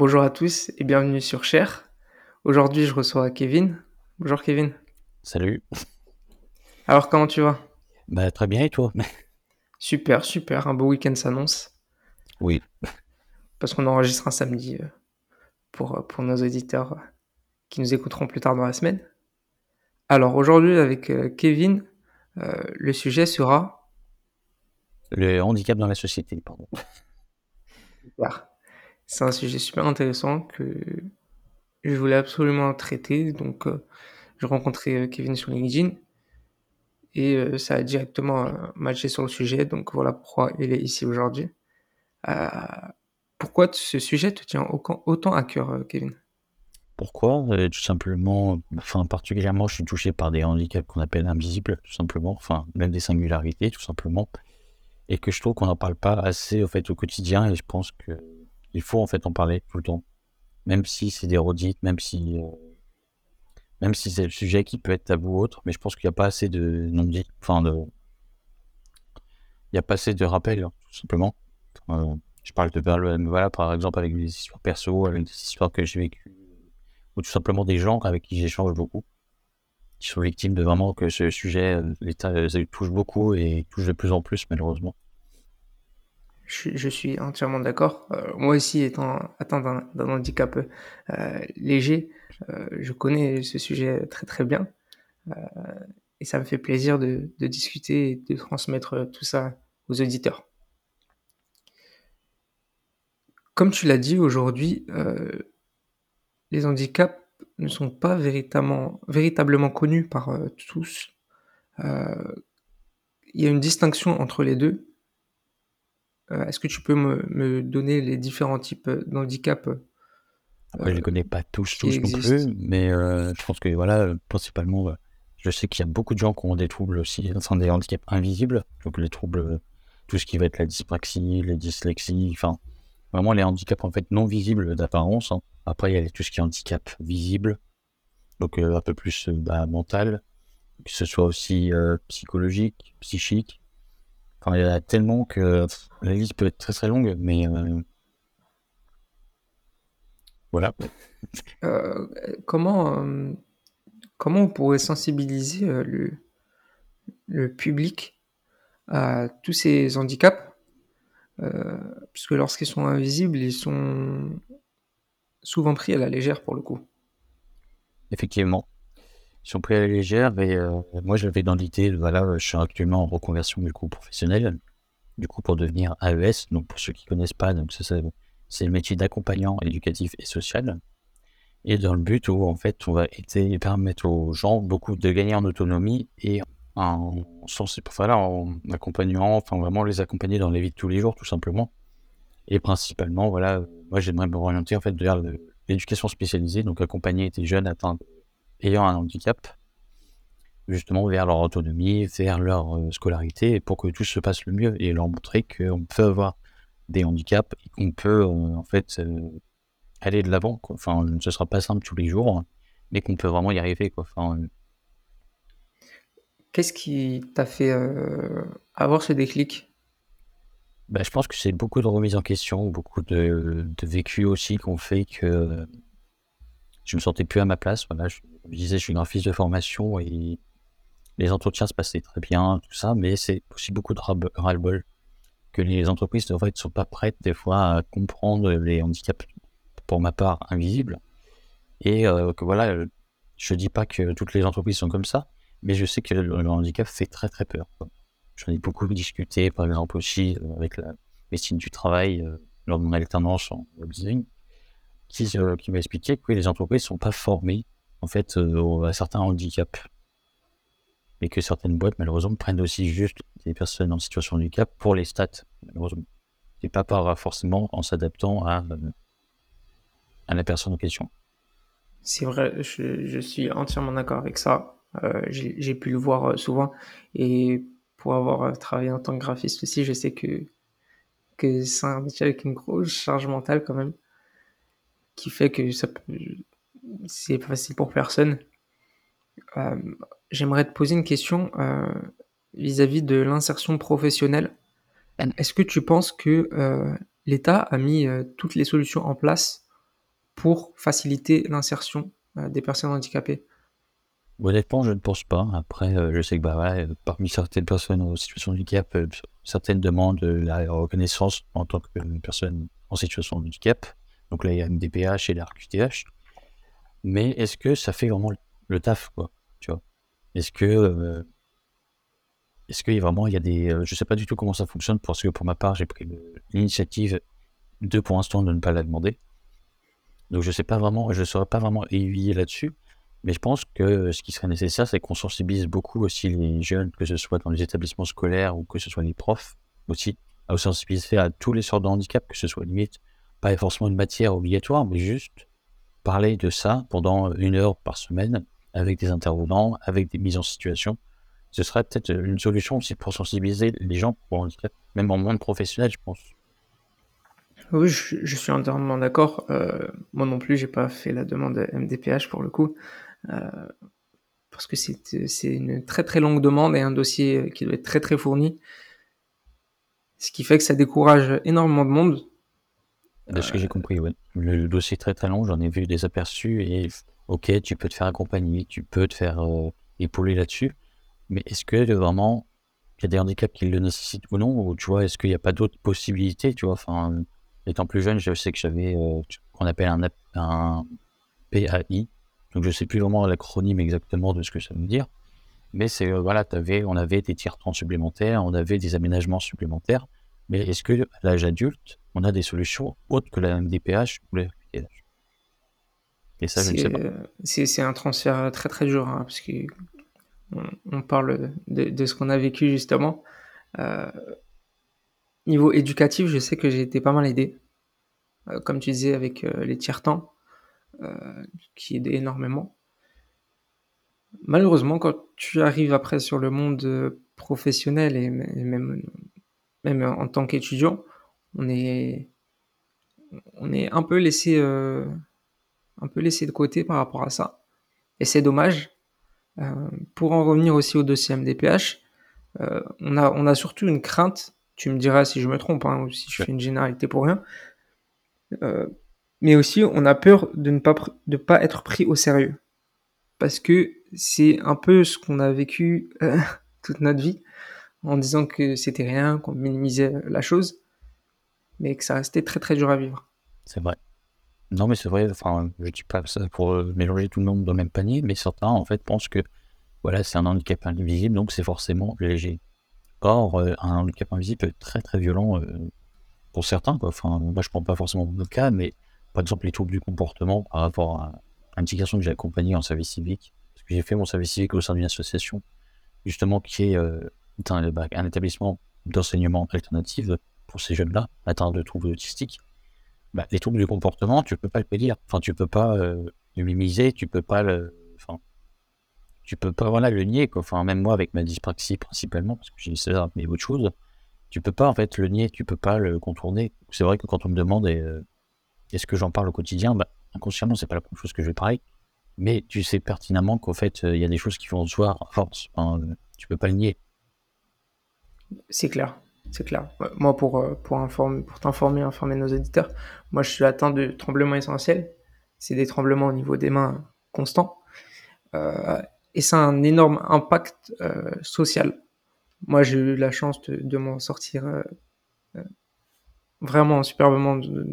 bonjour à tous et bienvenue sur Cher. Aujourd'hui, je reçois Kevin. Bonjour Kevin. Salut. Alors, comment tu vas? Bah, très bien, et toi? Super, super. Un beau week-end s'annonce. Oui. Parce qu'on enregistre un samedi euh, pour, euh, pour nos auditeurs euh, qui nous écouteront plus tard dans la semaine. Alors, aujourd'hui, avec Kevin, le sujet sera. Le handicap dans la société, pardon. Super. C'est un sujet super intéressant que je voulais absolument traiter. Donc, euh, j'ai rencontré euh, Kevin sur LinkedIn et euh, ça a directement matché sur le sujet. Donc, voilà pourquoi il est ici aujourd'hui. pourquoi ce sujet te tient autant à cœur, Kevin? Pourquoi? Tout simplement, enfin, particulièrement, je suis touché par des handicaps qu'on appelle invisibles, tout simplement, enfin, même des singularités, tout simplement, et que je trouve qu'on n'en parle pas assez, au au quotidien, et je pense que il faut en fait en parler tout le temps. Même si c'est des redites, même si, euh, même si c'est le sujet qui peut être tabou ou autre, mais je pense qu'il n'y a pas assez de non-dit, enfin de. Il n'y a pas assez de rappels, hein, tout simplement. Euh, je parle de voilà, par exemple, avec des histoires perso, avec des histoires que j'ai vécues, ou tout simplement des gens avec qui j'échange beaucoup, qui sont victimes de vraiment que ce sujet, euh, l'État touche beaucoup et touche de plus en plus, malheureusement. Je, suis entièrement d'accord. Euh, moi aussi, étant atteint d'un handicap euh, léger, euh, je connais ce sujet très très bien. et ça me fait plaisir de, discuter et de transmettre tout ça aux auditeurs. Comme tu l'as dit aujourd'hui, les handicaps ne sont pas véritablement, véritablement connus par tous. Il y a une distinction entre les deux euh, est-ce que tu peux me, donner les différents types d'handicap Après, je ne connais pas tous, tous non plus, mais euh, je pense que voilà, principalement, je sais qu'il y a beaucoup de gens qui ont des troubles aussi, enfin des handicaps invisibles, donc les troubles, tout ce qui va être la dyspraxie, les dyslexies, enfin vraiment les handicaps en fait non visibles d'apparence. Hein. Après, il y a tout ce qui est handicap visible, donc euh, un peu plus bah, mental, que ce soit aussi psychologique, psychique, il y en a tellement que la liste peut être très très longue, mais euh, voilà. Euh, comment, euh, comment on pourrait sensibiliser le, le public à tous ces handicaps? Puisque lorsqu'ils sont invisibles, ils sont souvent pris à la légère pour le coup. Effectivement sont pris à la légère. Et euh, moi, j'avais dans l'idée, voilà, je suis actuellement en reconversion du coup professionnelle, du coup pour devenir AES. Donc pour ceux qui connaissent pas, donc c'est le métier d'accompagnant éducatif et social. Et dans le but où en fait on va aider, permettre aux gens beaucoup de gagner en autonomie et en, en accompagnant, enfin vraiment les accompagner dans les vies de tous les jours tout simplement. Et principalement, voilà, moi j'aimerais me orienter en fait vers l'éducation spécialisée, donc accompagner des jeunes atteints ayant un handicap, justement vers leur autonomie, vers leur euh, scolarité, pour que tout se passe le mieux et leur montrer qu'on peut avoir des handicaps et qu'on peut euh, en fait euh, aller de l'avant. Enfin, ce sera pas simple tous les jours, mais qu'on peut vraiment y arriver. Quoi. Enfin, Qu'est-ce qui t'a fait avoir ce déclic? Bah, Je pense que c'est beaucoup de remises en question, beaucoup de, de vécu aussi qui ont fait que je me sentais plus à ma place. Voilà, je, disais, je suis graphiste de formation et les entretiens se passaient très bien, tout ça, mais c'est aussi beaucoup de ras-le-bol que les entreprises ne sont pas prêtes des fois à comprendre les handicaps, pour ma part, invisibles. Et euh, que voilà, je dis pas que toutes les entreprises sont comme ça, mais je sais que le, handicap fait très très peur. J'en ai beaucoup discuté, par exemple aussi euh, avec la médecine du travail euh, lors de mon alternance en web design qui, euh, qui m'a expliqué que les entreprises ne sont pas formées en fait euh, à certains handicaps. Et que certaines boîtes, malheureusement, prennent aussi juste des personnes en situation de handicap pour les stats, malheureusement. Et pas par, forcément en s'adaptant à, euh, à la personne en question. C'est vrai, je, suis entièrement d'accord avec ça. J'ai pu le voir souvent. Et pour avoir travaillé en tant que graphiste aussi, je sais que, que c'est un métier avec une grosse charge mentale quand même qui fait que ça c'est facile pour personne. Euh, j'aimerais te poser une question euh, vis-à-vis de l'insertion professionnelle. Est-ce que tu penses que euh, l'État a mis toutes les solutions en place pour faciliter l'insertion des personnes handicapées? Honnêtement, je ne pense pas. Après, je sais que bah, parmi certaines personnes en situation de handicap, certaines demandent la reconnaissance en tant que personne en situation de handicap. Donc là, il y a MDPH et la RQTH. Mais est-ce que ça fait vraiment le taf, quoi Tu vois? Est-ce que est-ce qu'il vraiment, il y a des, je sais pas du tout comment ça fonctionne parce que pour ma part, j'ai pris l'initiative de, pour l'instant, de ne pas la demander. Donc je sais pas vraiment, je saurais pas vraiment aiguiller là-dessus. Mais je pense que ce qui serait nécessaire, c'est qu'on sensibilise beaucoup aussi les jeunes, que ce soit dans les établissements scolaires ou que ce soit les profs aussi, à sensibiliser à tous les sortes de handicap, que ce soit limite pas forcément une matière obligatoire, mais juste parler de ça pendant une heure par semaine avec des intervenants, avec des mises en situation ce serait peut-être une solution aussi pour sensibiliser les gens même en monde professionnel, je pense. Oui, je, suis entièrement d'accord. Euh, moi non plus, j'ai pas fait la demande MDPH pour le coup, euh, parce que c'est une très très longue demande et un dossier qui doit être très très fourni, ce qui fait que ça décourage énormément de monde. De ce que j'ai compris. Le dossier est très très long, j'en ai vu des aperçus et ok, tu peux te faire accompagner, tu peux te faire euh, épauler là-dessus, mais est-ce que vraiment il y a des handicaps qui le nécessitent ou non? Ou tu vois, est-ce qu'il n'y a pas d'autres possibilités Tu vois, enfin, étant plus jeune, je sais que j'avais euh, qu'on appelle un, PAI. Donc je sais plus vraiment l'acronyme exactement de ce que ça veut dire. Mais c'est euh, voilà, avais, on avait des tiers temps supplémentaires, on avait des aménagements supplémentaires. Mais est-ce que à l'âge adulte, on a des solutions autres que la MDPH ou la Et ça, je ne sais pas. C'est un transfert très très dur, hein, parce que on, parle de, ce qu'on a vécu justement. Euh, niveau éducatif, je sais que j'ai été pas mal aidé. Euh, comme tu disais, avec euh, les tiers-temps, qui aidaient énormément. Malheureusement, quand tu arrives après sur le monde professionnel et même, même en tant qu'étudiant, on est, on est un peu laissé, un peu laissé de côté par rapport à ça. Et c'est dommage euh, pour en revenir aussi au dossier MDPH, euh, on, a, on a surtout une crainte, tu me diras si je me trompe, hein, ou si je fais une généralité pour rien, euh, mais aussi on a peur de ne pas, de pas être pris au sérieux. Parce que c'est un peu ce qu'on a vécu toute notre vie, en disant que c'était rien, qu'on minimisait la chose, mais que ça restait très très dur à vivre. C'est vrai. Non, mais c'est vrai, enfin, je dis pas ça pour euh, mélanger tout le monde dans le même panier, mais certains, en fait, pensent que, voilà, c'est un handicap invisible, donc c'est forcément léger. Or, euh, un handicap invisible peut être très, très violent euh, pour certains, quoi. Enfin, moi, je prends pas forcément le cas, mais par exemple, les troubles du comportement par rapport à un petit garçon que j'ai accompagné en service civique, parce que j'ai fait mon service civique au sein d'une association, justement, qui est un, établissement d'enseignement alternatif pour ces jeunes-là, atteints de troubles autistiques bah, les troubles du comportement, tu peux pas le pédir. Enfin, tu peux pas euh, le minimiser, tu peux pas le. Enfin, tu peux pas voilà, le nier. Quoi. Enfin, même moi, avec ma dyspraxie principalement, parce que j'ai ça, mais autre chose, tu peux pas en fait le nier, tu peux pas le contourner. C'est vrai que quand on me demande euh, est-ce que j'en parle au quotidien, bah, inconsciemment, c'est pas la première chose que je vais parler. Mais tu sais pertinemment qu'en fait, euh, il y a des choses qui vont se voir à force. Enfin, tu peux pas le nier. C'est clair c'est clair. Moi, pour, euh, pour, informer, pour t'informer, informer nos éditeurs, moi, je suis atteint de tremblements essentiels. C'est des tremblements au niveau des mains constants. Euh, et ça a un énorme impact euh, social. Moi, j'ai eu la chance de, de m'en sortir vraiment superbement de,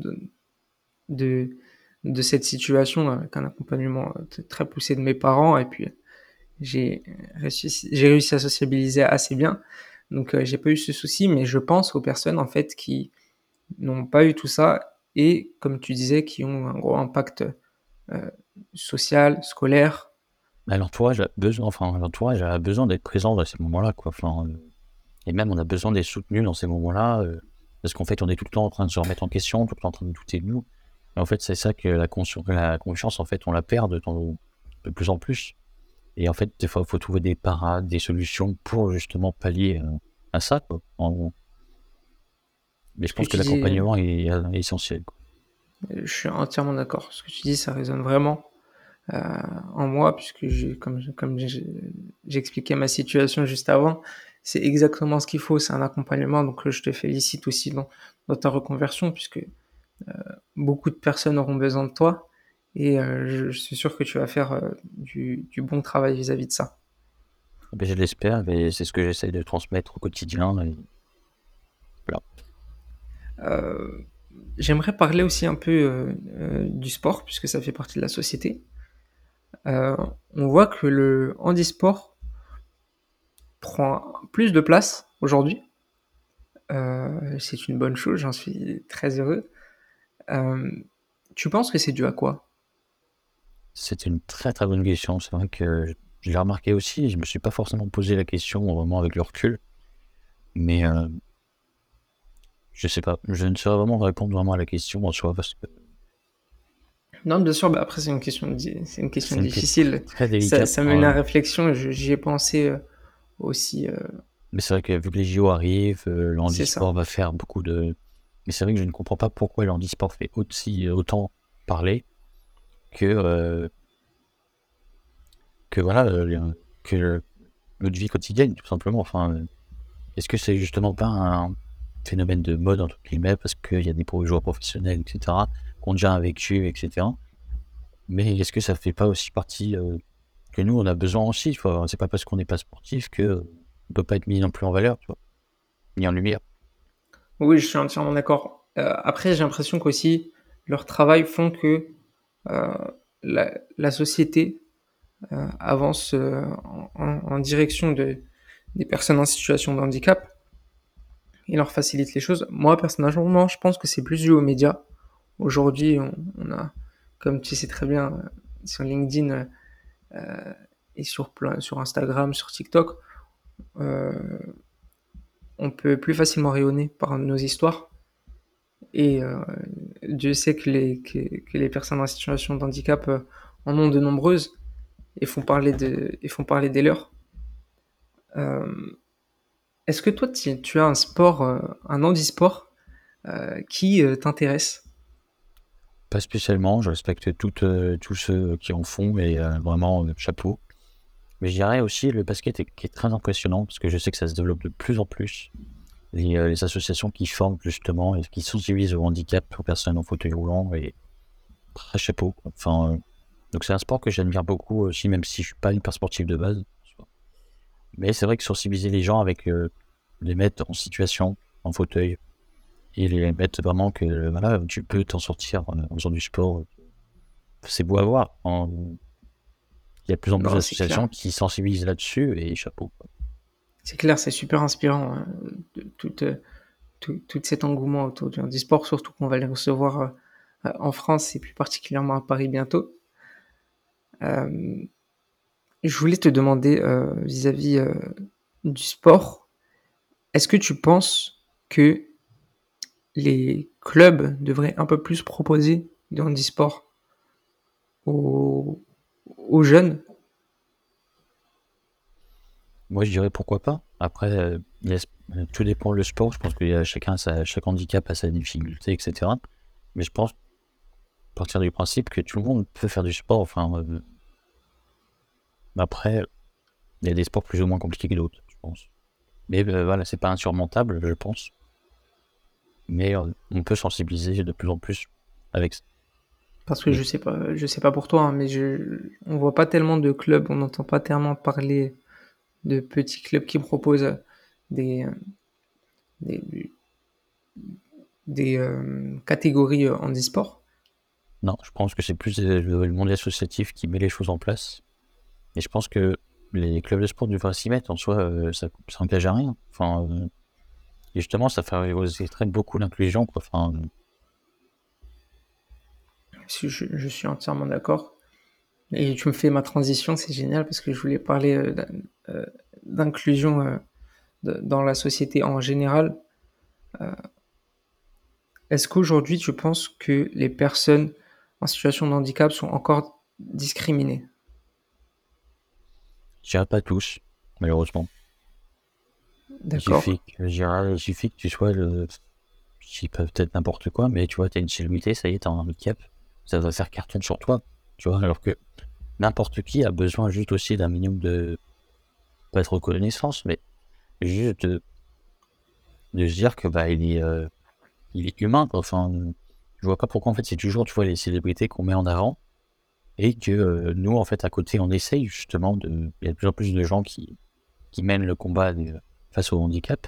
de, de, cette situation avec un accompagnement très poussé de mes parents. Et puis, j'ai réussi, j'ai réussi à sociabiliser assez bien. Donc euh, j'ai pas eu ce souci, mais je pense aux personnes en fait qui n'ont pas eu tout ça et comme tu disais, qui ont un gros impact euh, social, scolaire. L'entourage a besoin, enfin besoin d'être présent dans ces moments-là. Enfin, euh, et même on a besoin d'être soutenu dans ces moments-là, parce qu'en fait on est tout le temps en train de se remettre en question, tout le temps en train de douter de nous. Et en fait c'est ça que la, la confiance, en fait, on la perd de plus en plus. Et en fait, des fois, il faut trouver des parades, des solutions pour justement pallier euh, à ça. Quoi, Mais je pense que, l'accompagnement est, euh, essentiel. Je suis entièrement d'accord. Ce que tu dis, ça résonne vraiment euh, en moi, puisque comme, comme j'expliquais ma situation juste avant, c'est exactement ce qu'il faut. C'est un accompagnement. Donc, je te félicite aussi dans, dans ta reconversion, puisque beaucoup de personnes auront besoin de toi. Et je, suis sûr que tu vas faire du, bon travail vis-à-vis de ça. Ben, je l'espère, mais c'est ce que j'essaye de transmettre au quotidien. J'aimerais parler aussi un peu du sport, puisque ça fait partie de la société. on voit que le handisport prend plus de place aujourd'hui. Euh, c'est une bonne chose, j'en suis très heureux. Euh, tu penses que c'est dû à quoi? C'est une très très bonne question. C'est vrai que je l'ai remarqué aussi. Je me suis pas forcément posé la question vraiment avec le recul, mais euh, je sais pas. Je ne saurais vraiment répondre vraiment à la question en soi parce que. Non, bien sûr. Bah après, c'est une question, c'est une question difficile. Très délicate, ça, ça mène à réflexion. J'y ai pensé aussi. Mais c'est vrai que vu que les JO arrivent, euh, l'handisport va faire beaucoup de. Mais c'est vrai que je ne comprends pas pourquoi l'handisport fait aussi autant parler que euh, que voilà euh, que notre vie quotidienne tout simplement. Enfin, est-ce que c'est justement pas un phénomène de mode entre guillemets parce qu'il y a des joueurs professionnels etc qui ont déjà un vécu etc. Mais est-ce que ça fait pas aussi partie que nous on a besoin aussi. C'est pas parce qu'on n'est pas sportif que ne peut pas être mis non plus en valeur, tu vois, ni en lumière. Oui, je suis entièrement d'accord. Euh, après, j'ai l'impression qu'aussi leur travail font que euh, la, société euh, avance en, direction de, des personnes en situation de handicap et leur facilite les choses. Moi, personnellement, je pense que c'est plus dû aux médias. Aujourd'hui, on, a, comme tu sais très bien, sur LinkedIn et sur, Instagram, sur TikTok, euh, on peut plus facilement rayonner par nos histoires. Et euh, Dieu sait que les, personnes en situation de handicap euh, en ont de nombreuses et font parler, des leurs. Est-ce que toi, tu, as un sport, un handisport qui t'intéresse? Pas spécialement, je respecte tous ceux qui en font et vraiment chapeau. Mais je dirais aussi le basket qui est très impressionnant parce que je sais que ça se développe de plus en plus. Les, euh, les associations qui forment justement et qui sensibilisent au handicap aux personnes en fauteuil roulant et très chapeau. Enfin, euh, donc c'est un sport que j'admire beaucoup aussi, même si je suis pas hyper sportif de base. Mais c'est vrai que sensibiliser les gens avec euh, les mettre en situation, en fauteuil, et les mettre vraiment que voilà, tu peux t'en sortir en, faisant du sport. C'est beau à voir. En, il y a de plus en plus d'associations qui sensibilisent là-dessus et chapeau. C'est clair, c'est super inspirant. Hein, tout, tout, tout, cet engouement autour du sport, surtout qu'on va les recevoir euh, en France et plus particulièrement à Paris bientôt. Euh, je voulais te demander euh, vis-à-vis du sport, est-ce que tu penses que les clubs devraient un peu plus proposer du handisport aux, aux jeunes? Moi, je dirais pourquoi pas. Après, euh, tout dépend le sport. Je pense que y chacun, sa, chaque handicap a sa difficulté, etc. Mais je pense partir du principe que tout le monde peut faire du sport. Enfin, euh, après, il y a des sports plus ou moins compliqués que d'autres, je pense. Mais euh, voilà, c'est pas insurmontable, je pense. Mais on peut sensibiliser de plus en plus avec ça. Parce que je sais pas, je sais pas pour toi, hein, mais je, on voit pas tellement de clubs, on n'entend pas tellement parler de petits clubs qui proposent des, des, des euh, catégories en e-sport. Non, je pense que c'est plus le monde associatif qui met les choses en place. Et je pense que les clubs de sport devraient s'y mettre. En soi, euh, ça, ça engage à rien. Enfin, euh, et justement, ça fait beaucoup l'inclusion. Enfin, je, suis entièrement d'accord. Et tu me fais ma transition, c'est génial parce que je voulais parler euh, euh, d'inclusion euh, dans la société en général. Est-ce qu'aujourd'hui tu penses que les personnes en situation de handicap sont encore discriminées? Je dirais pas tous, malheureusement. D'accord. Il suffit, que tu sois le. Je dis peut-être n'importe quoi, mais tu vois, tu as une célébrité, ça y est, tu as un handicap ça va faire carton sur toi, tu vois, alors que n'importe qui a besoin juste aussi d'un minimum de, pas être reconnaissance, mais juste de, se dire que bah il est, euh, il est humain, Enfin, je vois pas pourquoi en fait c'est toujours, tu vois, les célébrités qu'on met en avant, Et que nous, en fait, à côté, on essaye justement de. Il y a de plus en plus de gens qui, qui mènent le combat face au handicap.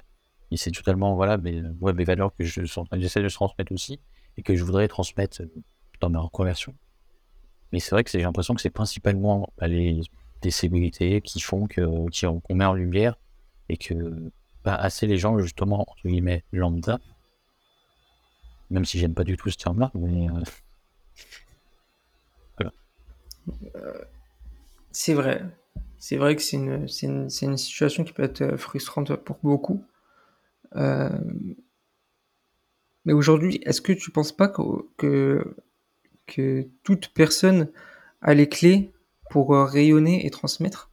Et c'est totalement, voilà, mes, mes valeurs que je, j'essaie de transmettre aussi et que je voudrais transmettre dans ma reconversion. Mais c'est vrai que j'ai l'impression que c'est principalement bah, les disabilités qui font qu'on met en lumière et que bah, assez les gens justement entre guillemets lambda, même si j'aime pas du tout ce terme-là, mais euh, euh, c'est vrai, c'est vrai que c'est une, une, une, situation qui peut être frustrante pour beaucoup. Euh, mais aujourd'hui, est-ce que tu penses pas que que toute personne a les clés pour euh, rayonner et transmettre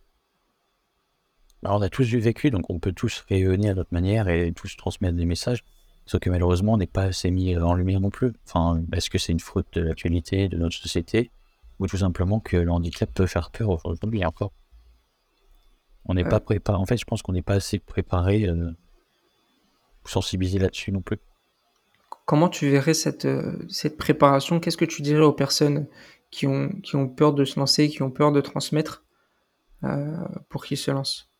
bah, On a tous du vécu, donc on peut tous rayonner à notre manière et tous transmettre des messages. Sauf que malheureusement, on n'est pas assez mis en lumière non plus. Enfin, est-ce que c'est une faute de l'actualité, de notre société, ou tout simplement que le handicap peut faire peur aujourd'hui encore? On n'est pas préparé. En fait, je pense qu'on n'est pas assez préparé euh, pour sensibiliser là-dessus non plus. Comment tu verrais cette, euh, cette préparation? Qu'est-ce que tu dirais aux personnes qui ont, qui ont peur de se lancer, qui ont peur de transmettre, euh, pour qu'ils se lancent?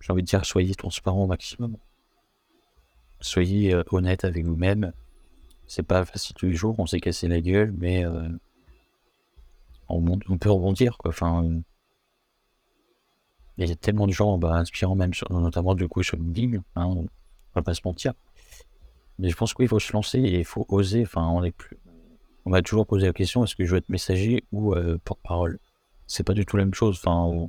J'ai envie de dire, soyez transparent au maximum. Soyez euh, honnête avec vous-même. C'est pas facile tous les jours, on s'est cassé la gueule, mais on, on, peut rebondir. Enfin, il y a tellement de gens bah, inspirants, même notamment du coup sur LinkedIn, hein, on va pas se mentir. Mais je pense qu'il faut se lancer et il faut oser. Enfin, on est plus. On m'a toujours posé la question est-ce que je veux être messager ou euh, porte-parole? C'est pas du tout la même chose. Enfin,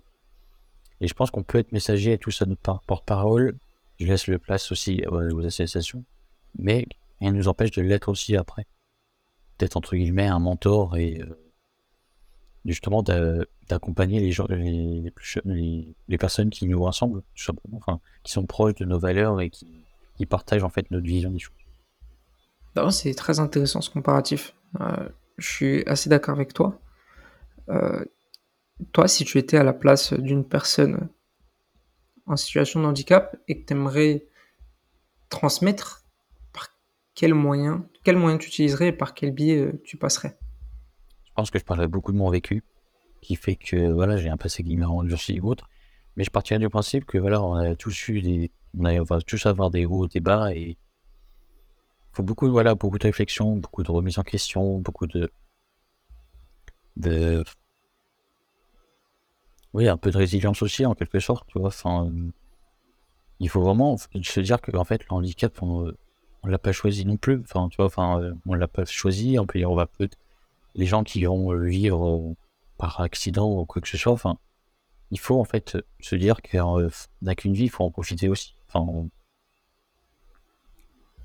Et je pense qu'on peut être messager et tout ça notre porte-parole. Je laisse le place aussi aux associations. Mais rien ne nous empêche de l'être aussi après. Peut-être entre guillemets un mentor et euh, justement d'accompagner les gens, les, les, les, personnes qui nous rassemblent, tout simplement, enfin, qui sont proches de nos valeurs et qui, qui partagent en fait notre vision des choses. Bah c'est très intéressant ce comparatif. Euh, je suis assez d'accord avec toi. Euh, toi, si tu étais à la place d'une personne en situation de handicap et que tu aimerais transmettre, par quel moyen, quel moyen tu utiliserais et par quel biais euh, tu passerais? Je pense que je parlerai beaucoup de mon vécu, qui fait que voilà, j'ai un passé qui m'a endurci ou autre. Mais je partirais du principe que voilà, on a tous eu des, on, va tous avoir des hauts, des bas et faut beaucoup, voilà, beaucoup de réflexion, beaucoup de remise en question, beaucoup de, de, oui, un peu de résilience aussi en quelque sorte, tu vois. Enfin, il faut vraiment se dire que en fait, le handicap, on, on l'a pas choisi non plus. Enfin, tu vois, enfin, on l'a pas choisi. On peut on va peut les gens qui vont vivre euh, par accident ou quoi que ce soit. Enfin, il faut en fait se dire qu'on euh, n'a qu'une vie, il faut en profiter aussi.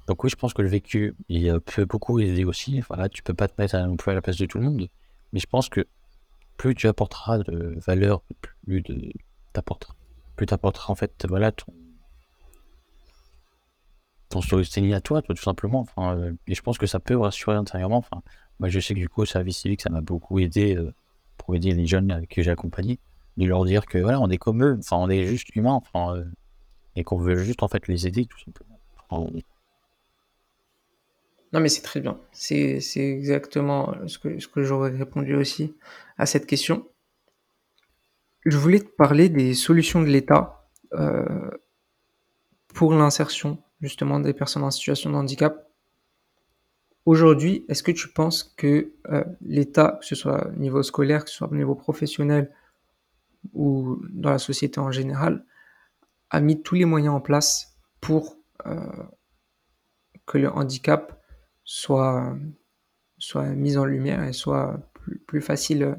Donc oui, je pense que le vécu, il peut beaucoup aider aussi. Voilà, tu peux pas te mettre plus à la place de tout le monde. Mais je pense que plus tu apporteras de valeur, plus de t'apporteras, plus t'apporteras en fait, voilà, ton ton storytelling à toi, tout simplement. Enfin, euh, et je pense que ça peut rassurer intérieurement. Enfin, moi, je sais que du coup, au service civique, ça m'a beaucoup aidé euh, pour aider les jeunes que j'ai accompagnés, de leur dire que voilà, on est comme eux, enfin, on est juste humain. Enfin, euh, et qu'on veut juste en fait les aider tout simplement. Non mais c'est très bien. C'est exactement ce que, j'aurais répondu aussi à cette question. Je voulais te parler des solutions de l'État euh, pour l'insertion justement des personnes en situation de handicap. Aujourd'hui, est-ce que tu penses que euh, l'État, que ce soit au niveau scolaire, que ce soit au niveau professionnel ou dans la société en général, a mis tous les moyens en place pour euh, que le handicap soit, soit mis en lumière et soit plus, facile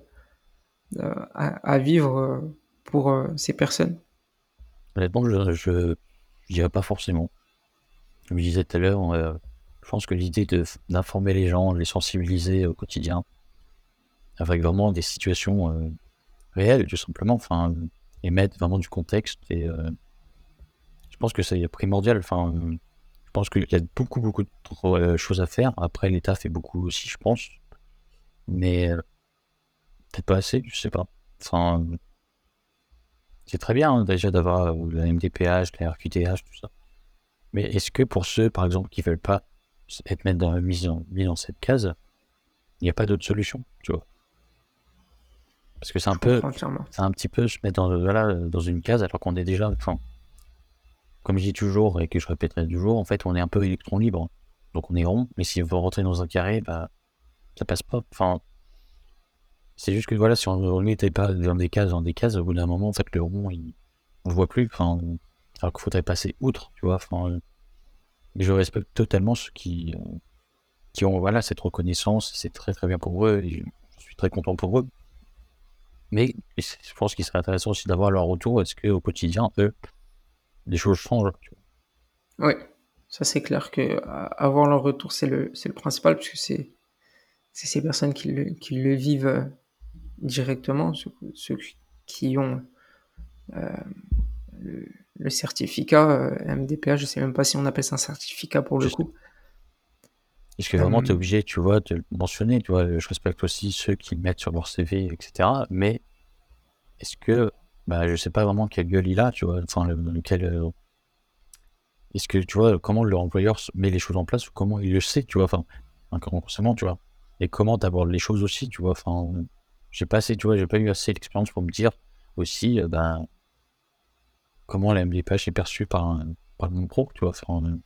euh, à, vivre pour euh, ces personnes Honnêtement, je ne dirais pas forcément. Comme je disais tout à l'heure, je pense que l'idée d'informer les gens, les sensibiliser au quotidien, avec vraiment des situations réelles, tout simplement, enfin, et mettre vraiment du contexte et je pense que c'est primordial. Enfin, je pense qu'il y a beaucoup, beaucoup de euh, choses à faire. Après, l'État fait beaucoup aussi, je pense. Mais euh, peut-être pas assez, je sais pas. Enfin, c'est très bien hein, déjà d'avoir euh, la MDPH, la RQTH, tout ça. Mais est-ce que pour ceux, par exemple, qui veulent pas être mis dans, mis dans cette case, il n'y a pas d'autre solution, tu vois? Parce que c'est un peu, c'est un petit peu se mettre dans, voilà, dans une case alors qu'on est déjà, enfin, comme je dis toujours et que je répéterai toujours, en fait, on est un peu électron libre. Donc on est rond, mais si on veut rentrer dans un carré, bah, ça passe pas. Enfin, c'est juste que voilà, si on ne mettait pas dans des cases, dans des cases, au bout d'un moment, en fait, le rond, il, on le voit plus. Enfin, alors qu'il faudrait passer outre, tu vois. Enfin, mais je respecte totalement ceux qui, euh, qui ont voilà, cette reconnaissance, c'est très très bien pour eux, et je suis très content pour eux. Mais je pense qu'il serait intéressant aussi d'avoir leur retour. Est-ce qu'au quotidien, eux, les choses changent Oui, ça c'est clair que avoir leur retour, c'est le, le principal, puisque c'est ces personnes qui le, qui le vivent euh, directement, ceux, qui ont euh, le, certificat euh, MDPA, je sais même pas si on appelle ça un certificat pour le coup. Est-ce que vraiment tu es obligé, tu vois, de le mentionner, tu vois, je respecte aussi ceux qui le mettent sur leur CV, etc. Mais est-ce que, bah, je sais pas vraiment quelle gueule il a, tu vois, enfin, lequel, est-ce que, tu vois, comment l'employeur met les choses en place ou comment il le sait, tu vois, enfin, inconsciemment, tu vois, et comment abordes les choses aussi, tu vois, enfin, j'ai pas assez, tu vois, j'ai pas eu assez d'expérience pour me dire aussi, euh, ben, comment la MDPH est perçue par, par mon pro, tu vois, enfin,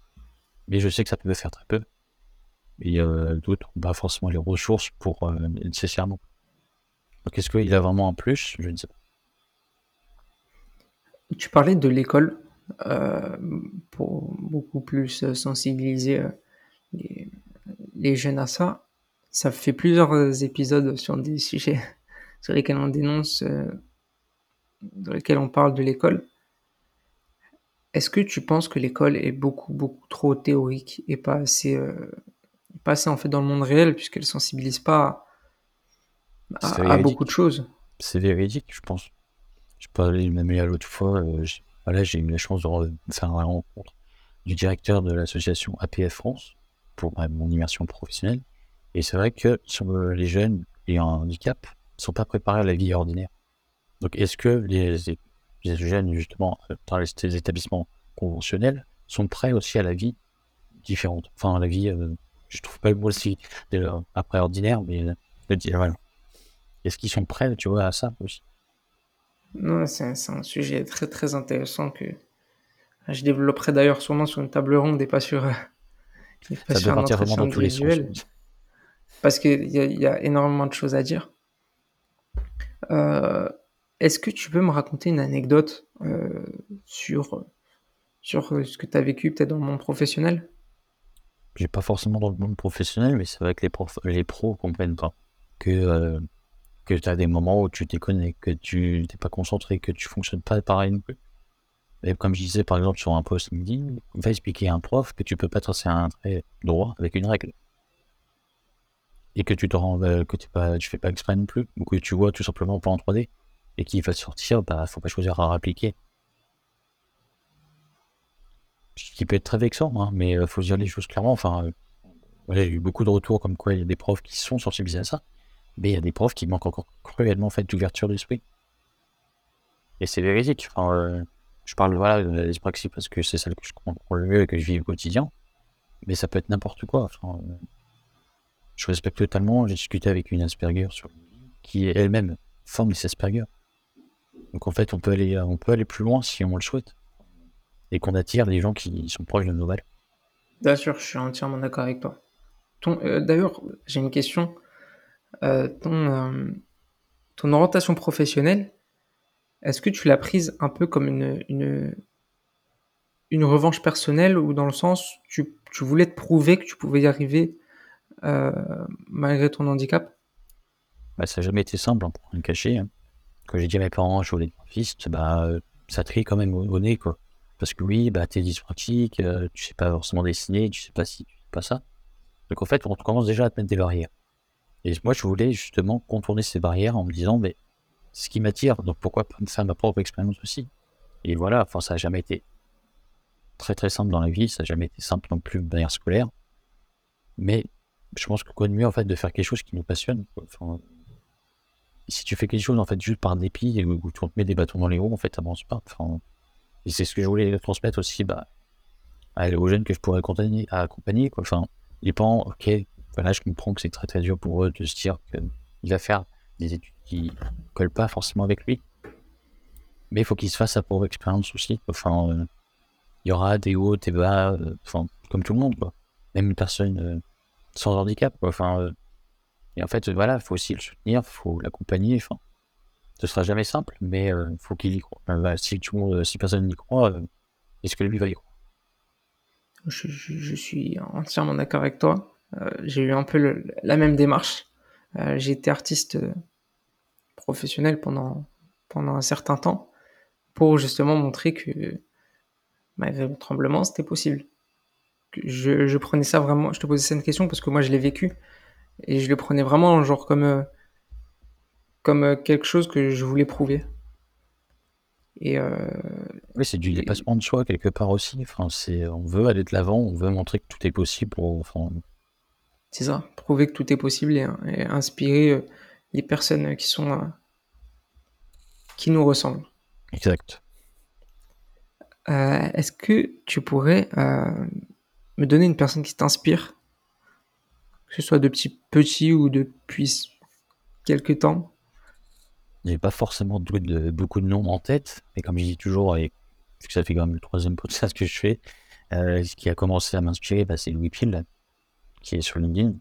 mais je sais que ça peut faire très peu. Et euh, d'autres n'ont pas forcément les ressources pour euh, nécessairement. Donc est-ce qu'il a vraiment un plus? Je ne sais pas. Tu parlais de l'école euh, pour beaucoup plus sensibiliser les, les, jeunes à ça. Ça fait plusieurs épisodes sur des sujets sur lesquels on dénonce, dans lesquels on parle de l'école. Est-ce que tu penses que l'école est beaucoup beaucoup trop théorique et pas assez passer en fait dans le monde réel puisqu'elle sensibilise pas à, beaucoup de choses? C'est véridique, je pense. Je parlais même l'autre fois. Euh, j'ai eu la chance de faire une rencontre du directeur de l'association APF France pour mon immersion professionnelle. Et c'est vrai que les jeunes ayant un handicap ne sont pas préparés à la vie ordinaire. Donc, est-ce que les, jeunes, justement, euh, dans les, établissements conventionnels, sont prêts aussi à la vie différente? Enfin, à la vie euh, je trouve pas le mot aussi après ordinaire, mais voilà. Est-ce qu'ils sont prêts, tu vois, à ça aussi? Non, c'est un, sujet très très intéressant que je développerai d'ailleurs sûrement sur une table ronde et pas sur, pas ça sur un dans tous les sens. Parce qu'il y, y, a énormément de choses à dire. Euh, est-ce que tu peux me raconter une anecdote euh, sur, sur ce que tu as vécu peut-être dans le monde professionnel? J'ai pas forcément dans le monde professionnel, mais c'est vrai que les, profs, les pros comprennent pas que, euh, que tu as des moments où tu déconnes, que tu n'es pas concentré, que tu fonctionnes pas pareil non plus. Et comme je disais par exemple sur un post LinkedIn, va expliquer à un prof que tu peux pas tracer un trait droit avec une règle. Et que tu te rends, euh, que pas, tu fais pas exprès non plus, ou que tu vois tout simplement pas en 3D, et qu'il va sortir, bah faut pas choisir à appliquer qui peut être très vexant, hein, mais euh, faut dire les choses clairement. Enfin, euh, il y a eu beaucoup de retours comme quoi il y a des profs qui sont sensibilisés à ça, mais il y a des profs qui manquent encore cruellement fait d'ouverture d'esprit. Et c'est véridique. Enfin, euh, je parle voilà, de dyspraxie parce que c'est celle que je comprends le mieux et que je vis au quotidien, mais ça peut être n'importe quoi. Enfin, je respecte totalement. J'ai discuté avec une Asperger sur, qui elle-même forme des Asperger. Donc en fait, on peut aller, on peut aller plus loin si on le souhaite et qu'on attire des gens qui sont proches de nos valeurs. Bien sûr, je suis entièrement d'accord avec toi. Euh, d'ailleurs, j'ai une question. Euh, ton, euh, ton orientation professionnelle, est-ce que tu l'as prise un peu comme une, une, revanche personnelle ou dans le sens tu, tu voulais te prouver que tu pouvais y arriver malgré ton handicap? Bah, Ça n'a jamais été simple, hein, pour rien cacher. Hein. Quand j'ai dit à mes parents je voulais être fils, bah, ça trie quand même au nez. Quoi. Parce que oui, bah, tu es dyspraxique, euh, tu sais pas forcément dessiner, tu sais pas si tu sais pas ça. Donc en fait, on commence déjà à te mettre des barrières. Et moi, je voulais justement contourner ces barrières en me disant, mais ce qui m'attire, donc pourquoi pas me faire ma propre expérience aussi Et voilà, enfin, ça n'a jamais été très très simple dans la vie, ça n'a jamais été simple non plus de manière scolaire. Mais je pense que quoi de mieux en fait de faire quelque chose qui nous passionne. Si tu fais quelque chose en fait juste par dépit ou tu te mets des bâtons dans les roues, en fait, ça avance pas. Enfin, et c'est ce que je voulais transmettre aussi bah, aux jeunes que je pourrais accompagner. accompagner quoi. Enfin, les parents, ok, voilà, je comprends que c'est très très dur pour eux de se dire qu'il va faire des études qui collent pas forcément avec lui. Mais il faut qu'il se fasse sa propre expérience aussi. Enfin, euh, il y aura des hauts, des bas, euh, enfin, comme tout le monde. Même une personne euh, sans handicap. Enfin, et en fait, voilà, il faut aussi le soutenir, il faut l'accompagner. Enfin, ce sera jamais simple, mais il faut qu'il y croit. Si, tout le monde, si personne n'y croit, est-ce que lui va y croire? Je, suis entièrement d'accord avec toi. J'ai eu un peu la même démarche. j'ai été artiste professionnel pendant, pendant un certain temps pour justement montrer que malgré le tremblement, c'était possible. Je, je, prenais ça vraiment, je te posais cette question parce que moi je l'ai vécu et je le prenais vraiment genre comme, euh, comme euh, quelque chose que je voulais prouver. Et euh, oui, c'est du dépassement de soi quelque part aussi. Enfin, on veut aller de l'avant, on veut montrer que tout est possible. Enfin... C'est ça, prouver que tout est possible et, et inspirer les personnes qui sont qui nous ressemblent. Exact. Euh, est-ce que tu pourrais euh, me donner une personne qui t'inspire, que ce soit depuis petit ou depuis quelques temps? J'ai pas forcément de, beaucoup de noms en tête, mais comme je dis toujours, et que ça fait quand même le troisième podcast que je fais, euh, ce qui a commencé à m'inspirer, bah, c'est Louis Peel, qui est sur LinkedIn.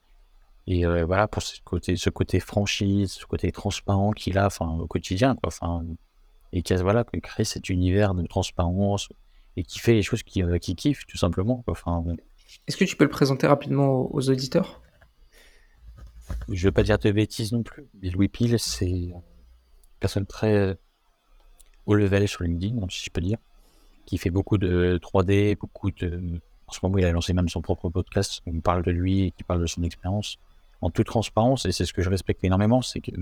Et voilà, pour ce côté, ce côté franchise, ce côté transparent qu'il a enfin, au quotidien. Quoi. Enfin, et qui voilà, crée cet univers de transparence et qui fait les choses qui, euh, qui kiffent tout simplement. Enfin, Est-ce que tu peux le présenter rapidement aux, auditeurs? Je ne veux pas dire de bêtises non plus, mais Louis Peel, c'est une personne très euh, haut level sur LinkedIn, si je peux dire, qui fait beaucoup de 3D, beaucoup de. En ce moment, il a lancé même son propre podcast où il parle de lui et qui parle de son expérience en toute transparence, et c'est ce que je respecte énormément, c'est que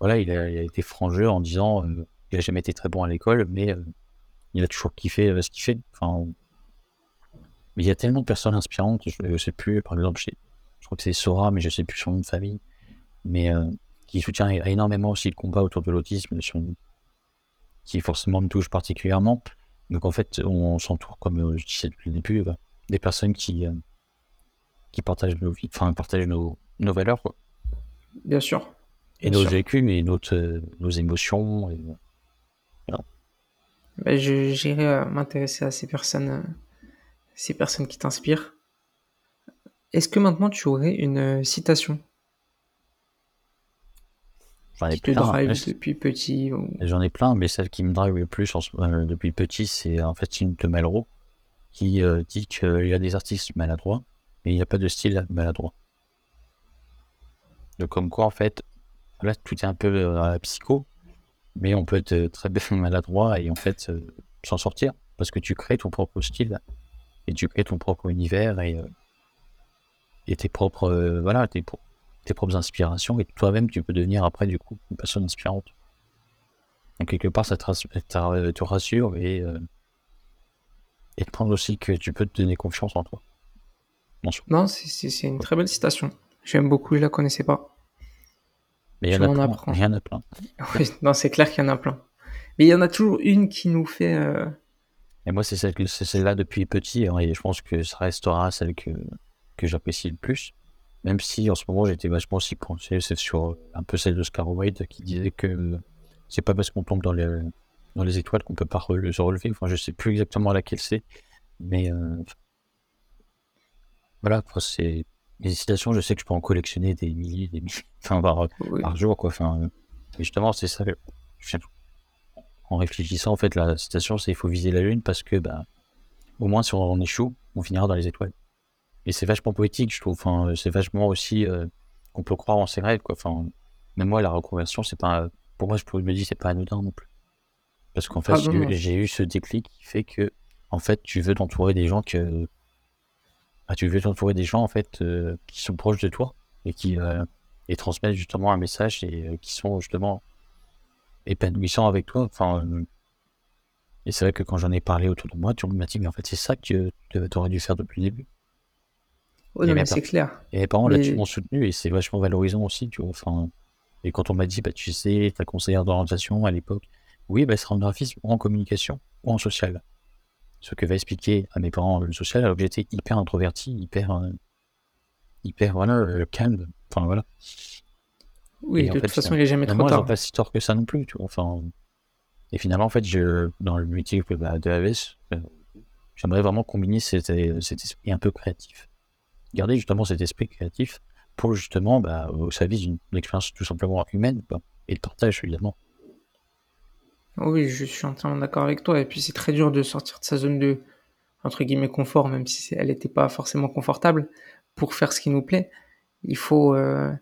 voilà, il a, été frangeux en disant euh, il a jamais été très bon à l'école, mais euh, il a toujours kiffé euh, ce qu'il fait. Enfin, mais il y a tellement de personnes inspirantes, je ne sais plus, par exemple, je crois que c'est Sora, mais je ne sais plus son nom de famille, mais euh, qui soutient énormément aussi le combat autour de l'autisme, qui forcément me touche particulièrement. Donc en fait, on s'entoure, comme je disais depuis le début, des personnes qui, qui partagent nos vies, enfin partagent nos, nos valeurs. Quoi. Bien sûr. Et nos vécus, mais notre, nos émotions. Et, ben, j'irai euh, m'intéresser à ces personnes, euh, ces personnes qui t'inspirent. Est-ce que maintenant tu aurais une euh, citation? J'en ai qui te drive depuis petit J'en ai plein, mais celle qui me drive le plus depuis petit, c'est en fait une de Malraux qui dit qu'il y a des artistes maladroits, mais il n'y a pas de style maladroit. Donc comme quoi en fait, là tout est un peu psycho, mais on peut être euh, très maladroit et en fait euh, s'en sortir parce que tu crées ton propre style et tu crées ton propre univers et, euh, tes propres voilà tes, tes, propres inspirations et toi-même tu peux devenir après du coup une personne inspirante. Donc quelque part ça te rassure et et te prendre aussi que tu peux te donner confiance en toi. Non, c'est une très belle citation. J'aime beaucoup, je la connaissais pas. Mais il y en a plein. Il y en a plein. non, c'est clair qu'il y en a plein. Mais il y en a toujours une qui nous fait. Euh, et moi, c'est celle-là depuis petit, hein, et je pense que ça restera celle que, que j'apprécie le plus. Même si en ce moment, j'étais vachement aussi penché c'est sur un peu celle de Scar White qui disait que c'est pas parce qu'on tombe dans les, dans les étoiles qu'on peut pas se relever. Enfin, je sais plus exactement laquelle c'est, mais euh, voilà, c'est les citations, je sais que je peux en collectionner des milliers, des milliers, enfin par, par jour, quoi. Enfin, justement, c'est ça. En réfléchissant, en fait, la citation, c'est il faut viser la lune parce que, bah, au moins, si on échoue, on finira dans les étoiles. Et c'est vachement poétique, je trouve. Enfin, c'est vachement aussi euh, qu'on peut croire en ses rêves, quoi. Enfin, même moi, la reconversion, c'est pas, pour moi, je me dis, c'est pas anodin non plus. Parce qu'en fait, ah, j'ai eu ce déclic qui fait que, en fait, tu veux t'entourer des gens que bah, tu veux t'entourer des gens en fait euh, qui sont proches de toi et qui euh, et transmettent justement un message et euh, qui sont justement épanouissants avec toi. Enfin, et c'est vrai que quand j'en ai parlé autour de moi, tout le monde m'a dit mais en fait c'est ça que tu aurais dû faire depuis le début. Oui, mais c'est clair. Et mes parents là-dessus m'ont soutenu et c'est vachement valorisant aussi, tu vois. Enfin, et quand on m'a dit bah tu sais, ta conseillère d'orientation à l'époque, oui, bah, sera en graphisme ou en communication ou en social ce que va expliquer à mes parents le social, alors que j'étais hyper introverti, hyper, euh, hyper voilà, euh, calme. Enfin voilà. Oui, Et de toute fait, façon, il est jamais trop tard. pas si tort que ça non plus, tu vois. Enfin, et finalement, en fait, je, dans le métier bah, de AVS, euh, j'aimerais vraiment combiner cet, cet esprit un peu créatif. Garder justement cet esprit créatif pour justement, bah, au service d'une expérience tout simplement humaine. Et de partage, évidemment. Oui, je suis entièrement d'accord avec toi. Et puis, c'est très dur de sortir de sa zone de, entre guillemets, confort, même si elle n'était pas forcément confortable, pour faire ce qui nous plaît. Il faut, euh,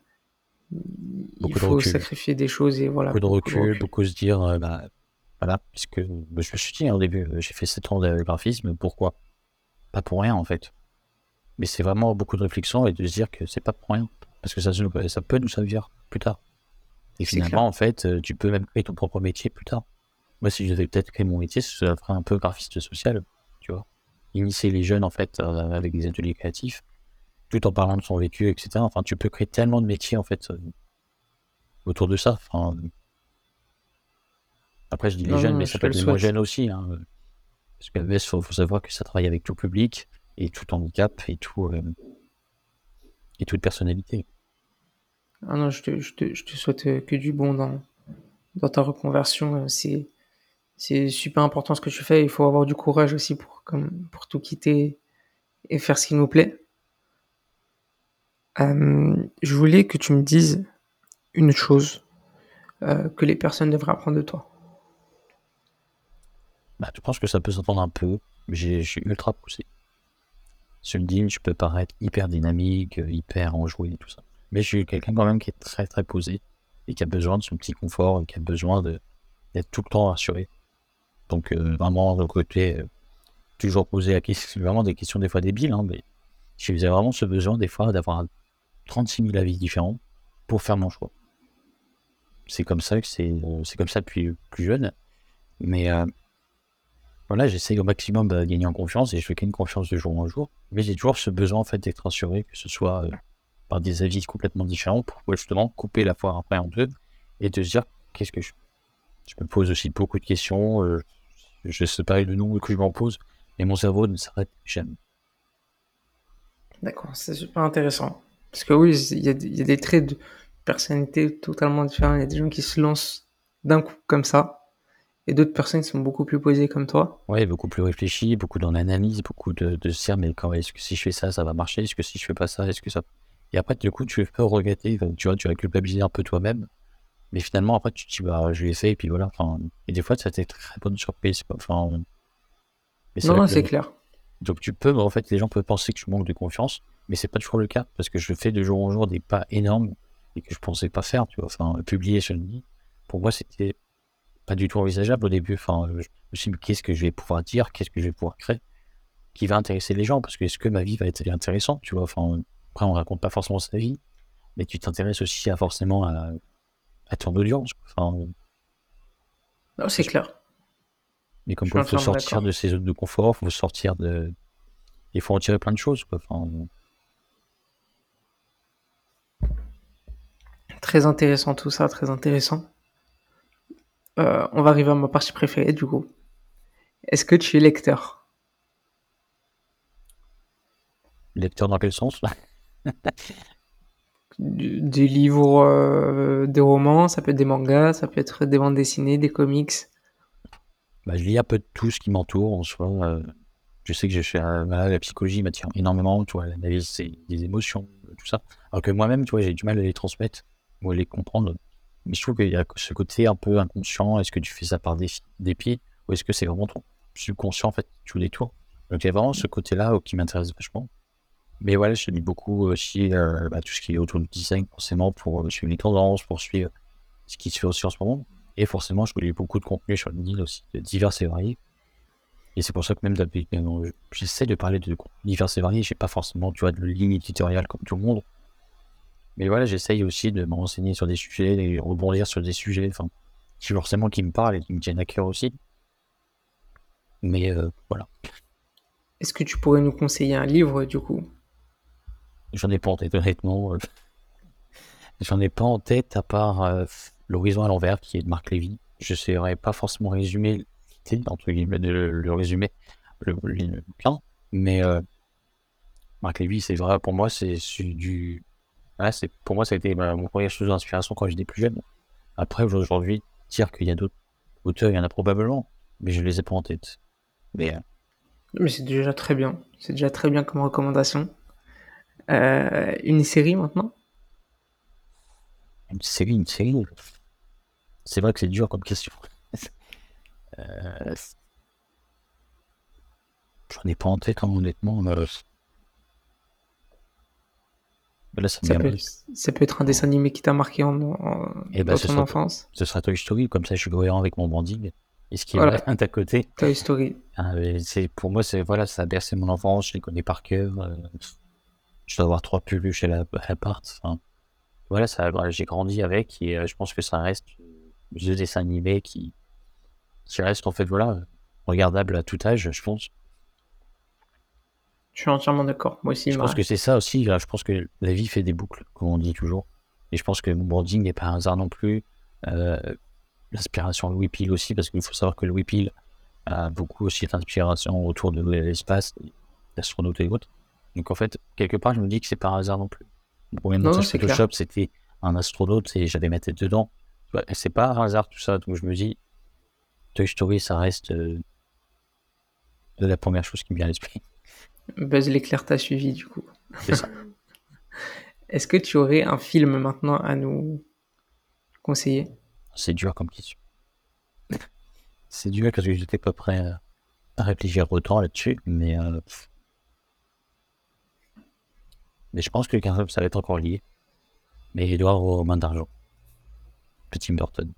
il de faut sacrifier des choses et voilà. beaucoup de beaucoup de recul, beaucoup se dire, euh, bah, voilà, puisque bah, je me suis dit hein, au début, euh, j'ai fait 7 ans de graphisme, pourquoi? Pas pour rien en fait. Mais c'est vraiment beaucoup de réflexion et de se dire que c'est pas pour rien, parce que ça, ça peut nous servir plus tard. Et finalement, en fait, tu peux même créer ton propre métier plus tard. Moi, si je devais peut-être créer mon métier, ça ferait un peu graphiste social, tu vois. Initier les jeunes, en fait, euh, avec des ateliers créatifs, tout en parlant de son vécu, etc. Enfin, tu peux créer tellement de métiers, en fait, euh, autour de ça. Enfin, après, je dis les Non, jeunes, non, mais ça peut être les moins jeunes aussi. Hein. Parce qu'à il faut, faut savoir que ça travaille avec tout public et tout handicap et tout euh, et toute personnalité. Ah non, je te, je te, je te souhaite que du bon dans, dans ta reconversion. C'est, c'est super important ce que tu fais. Il faut avoir du courage aussi pour, comme, pour tout quitter et faire ce qui nous plaît. Euh, je voulais que tu me dises une chose euh, que les personnes devraient apprendre de toi. Bah, je pense que ça peut s'entendre un peu, je suis ultra poussé. Sur LinkedIn, je peux paraître hyper dynamique, euh, hyper enjoué et tout ça. Mais je suis quelqu'un quand même qui est très très posé et qui a besoin de son petit confort et qui a besoin d'être tout le temps rassuré. Donc euh, vraiment le côté euh, toujours poser la question, vraiment des questions des fois débiles, hein, mais j'ai vraiment ce besoin des fois d'avoir 36 000 avis différents pour faire mon choix. C'est comme ça que c'est euh, c'est comme ça depuis plus jeune. Mais euh, voilà, j'essaye au maximum de gagner en confiance et je gagne confiance de jour en jour. Mais j'ai toujours ce besoin en fait d'être rassuré, que ce soit par des avis complètement différents pour justement couper la foire après en deux et de se dire qu'est-ce que je Je me pose aussi beaucoup de questions. Je pas le nombre que je m'en pose, mais mon cerveau ne s'arrête jamais. D'accord, c'est super intéressant. Parce que oui, il y, a, il y a des traits de personnalité totalement différents. Il y a des gens qui se lancent d'un coup comme ça, et d'autres personnes qui sont beaucoup plus posées comme toi. Ouais, beaucoup plus réfléchi, beaucoup dans l'analyse, beaucoup de, de se dire, mais quand est-ce que si je fais ça, ça va marcher? Est-ce que si je fais pas ça, est-ce que ça? Et après, du coup, tu peux regretter, tu vois, tu vas culpabiliser un peu toi-même. Mais finalement, après, tu te dis, bah, je l'ai fait, et puis voilà. Enfin, et des fois, ça t'est très bonne surprise. Enfin, Non, c'est clair. Donc tu peux, en fait, les gens peuvent penser que je manque de confiance, mais c'est pas toujours le cas, parce que je fais de jour en jour des pas énormes et que je pensais pas faire, tu vois. Enfin, publier sur LinkedIn, pour moi, c'était pas du tout envisageable au début. Enfin, je me suis dit, qu'est-ce que je vais pouvoir dire, qu'est-ce que je vais pouvoir créer, qui va intéresser les gens, parce que est-ce que ma vie va être intéressante, tu vois? Enfin, après, on raconte pas forcément sa vie, mais tu t'intéresses aussi à forcément à, à ton audience. Enfin, Non, c'est clair. mais comme il faut sortir de ses zones de confort, il faut sortir de. Il faut en tirer plein de choses, quoi. Enfin, Très intéressant tout ça, très intéressant. Euh, on va arriver à ma partie préférée du coup. Est-ce que tu es lecteur? Lecteur dans quel sens? Des livres, euh, des romans, ça peut être des mangas, ça peut être des bandes dessinées, des comics. bah, je lis un peu tout ce qui m'entoure en soi. euh, je sais que je fais euh, la psychologie m'attire énormément, tu vois, l'analyse des émotions, euh, tout ça. Alors que moi-même, tu vois, j'ai du mal à les transmettre ou à les comprendre. Mais je trouve qu'il y a ce côté un peu inconscient. Est-ce que tu fais ça par dé- dépit ou est-ce que c'est vraiment ton subconscient en fait qui joue des tours? Donc il y a vraiment ce côté-là qui m'intéresse vachement. Mais voilà, je lis beaucoup aussi euh, bah, tout ce qui est autour du design, forcément, pour euh, suivre les tendances, pour suivre ce qui se fait aussi en ce moment. Et forcément, je lis beaucoup de contenu sur LinkedIn aussi, de divers et variés. Et c'est pour ça que même euh, j'essaie de parler de divers et variés. J'ai pas forcément, tu vois, de ligne éditoriale comme tout le monde. Mais voilà, j'essaye aussi de me renseigner sur des sujets, et rebondir sur des sujets, enfin, qui forcément qui me parlent et qui me tiennent à cœur aussi. Mais euh, voilà, Est-ce que tu pourrais nous conseiller un livre du coup? J'en ai pas en tête, honnêtement. J'en ai pas en tête à part euh, L'horizon à l'envers qui est de Marc Lévy. Je ne saurais pas forcément résumer entre guillemets, le, le résumer, le, le mais euh, Marc Lévy, c'est vrai, pour moi, c'est du. pour moi, ça a été mon premier source d'inspiration quand j'étais plus jeune. Après, aujourd'hui, dire qu'il y a d'autres auteurs, il y en a probablement, mais je les ai pas en tête. Euh, mais c'est déjà très bien. C'est déjà très bien comme recommandation. Euh, une série maintenant Une série, une série. C'est vrai que c'est dur comme question. euh, J'en ai pas en tête, hein, honnêtement. ça, peut être, ça, peut être, un dessin animé qui t'a marqué en, eh ben, dans ton enfance. Ce sera Toy Story, comme ça je suis cohérent avec mon branding. Et ce qui est voilà. à ta côté. Toy Story. Ah, pour moi, voilà, ça a bercé mon enfance, je les connais par cœur. Euh, je dois avoir trois peluches à l'appart. Enfin, voilà, ça, j'ai grandi avec et euh, je pense que ça reste le dessin animé qui, qui reste en fait, voilà, regardable à tout âge, je pense. Je suis entièrement d'accord. Moi aussi. Je pense que c'est ça aussi. Je pense que la vie fait des boucles, comme on dit toujours. Et je pense que mon branding n'est pas un hasard non plus. Euh, l'inspiration Louis Peel aussi, parce qu'il faut savoir que Louis Peel a beaucoup aussi d'inspiration autour de l'espace, l'astronaute et autres. Donc en fait, quelque part, je me dis que c'est pas un hasard non plus. Mon premier nom c'est que Shop, c'était un astronaute et j'avais ma tête dedans. C'est pas un hasard tout ça. Donc je me dis, Toy Story, ça reste euh, la première chose qui me vient à l'esprit. Buzz l'éclair t'a suivi du coup. C'est ça. Est-ce que tu aurais un film maintenant à nous conseiller? C'est dur comme question. C'est dur parce que j'étais pas prêt à réfléchir autant là-dessus, mais euh, mais je pense que ça va être encore lié. Mais Edouard aux mains d'argent. Petit Burton.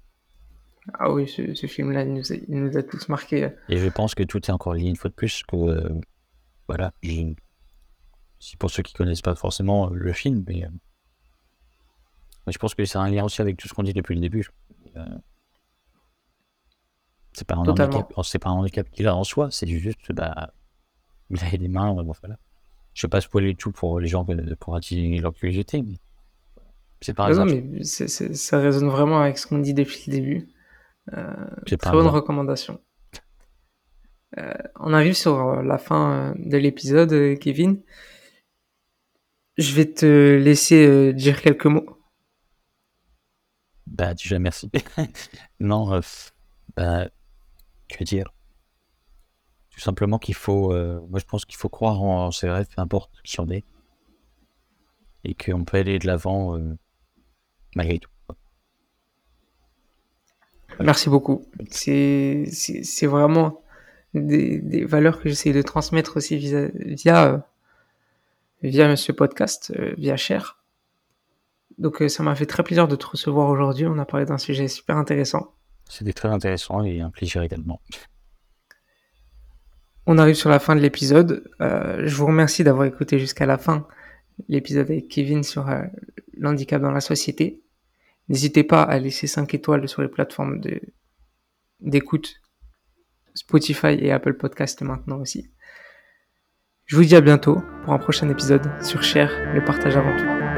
Ah oui, ce, film-là, il, nous a tous marqués. Et je pense que tout est encore lié une fois de plus. Que, euh, voilà. Si pour ceux qui connaissent pas forcément le film, mais, euh, je pense que c'est un lien aussi avec tout ce qu'on dit depuis le début. Euh, c'est pas un handicap, c'est pas un handicap qu'il a en soi, c'est juste bah il a des mains, bon, voilà. Je vais pas spoiler tout pour les gens pour attirer leur curiosité, mais c'est pas Non, mais ça résonne vraiment avec ce qu'on dit depuis le début. Euh, très bonne recommandation. Euh, on arrive sur euh, la fin euh, de l'épisode, Kevin. Je vais te laisser dire quelques mots. Bah, déjà merci. non, bah, que dire? Tout simplement qu'il faut, moi je pense qu'il faut croire en, ses rêves, peu importe qui en est, et qu'on peut aller de l'avant malgré tout. Merci beaucoup. C'est vraiment des, valeurs que j'essaie de transmettre aussi via, via, via ce podcast, euh, via Cher. Donc euh, ça m'a fait très plaisir de te recevoir aujourd'hui. On a parlé d'un sujet super intéressant. C'était très intéressant et un plaisir également. On arrive sur la fin de l'épisode. Euh, je vous remercie d'avoir écouté jusqu'à la fin l'épisode avec Kevin sur l'handicap dans la société. N'hésitez pas à laisser 5 étoiles sur les plateformes d'écoute Spotify et Apple Podcast maintenant aussi. Je vous dis à bientôt pour un prochain épisode sur Cher, le partage avant tout.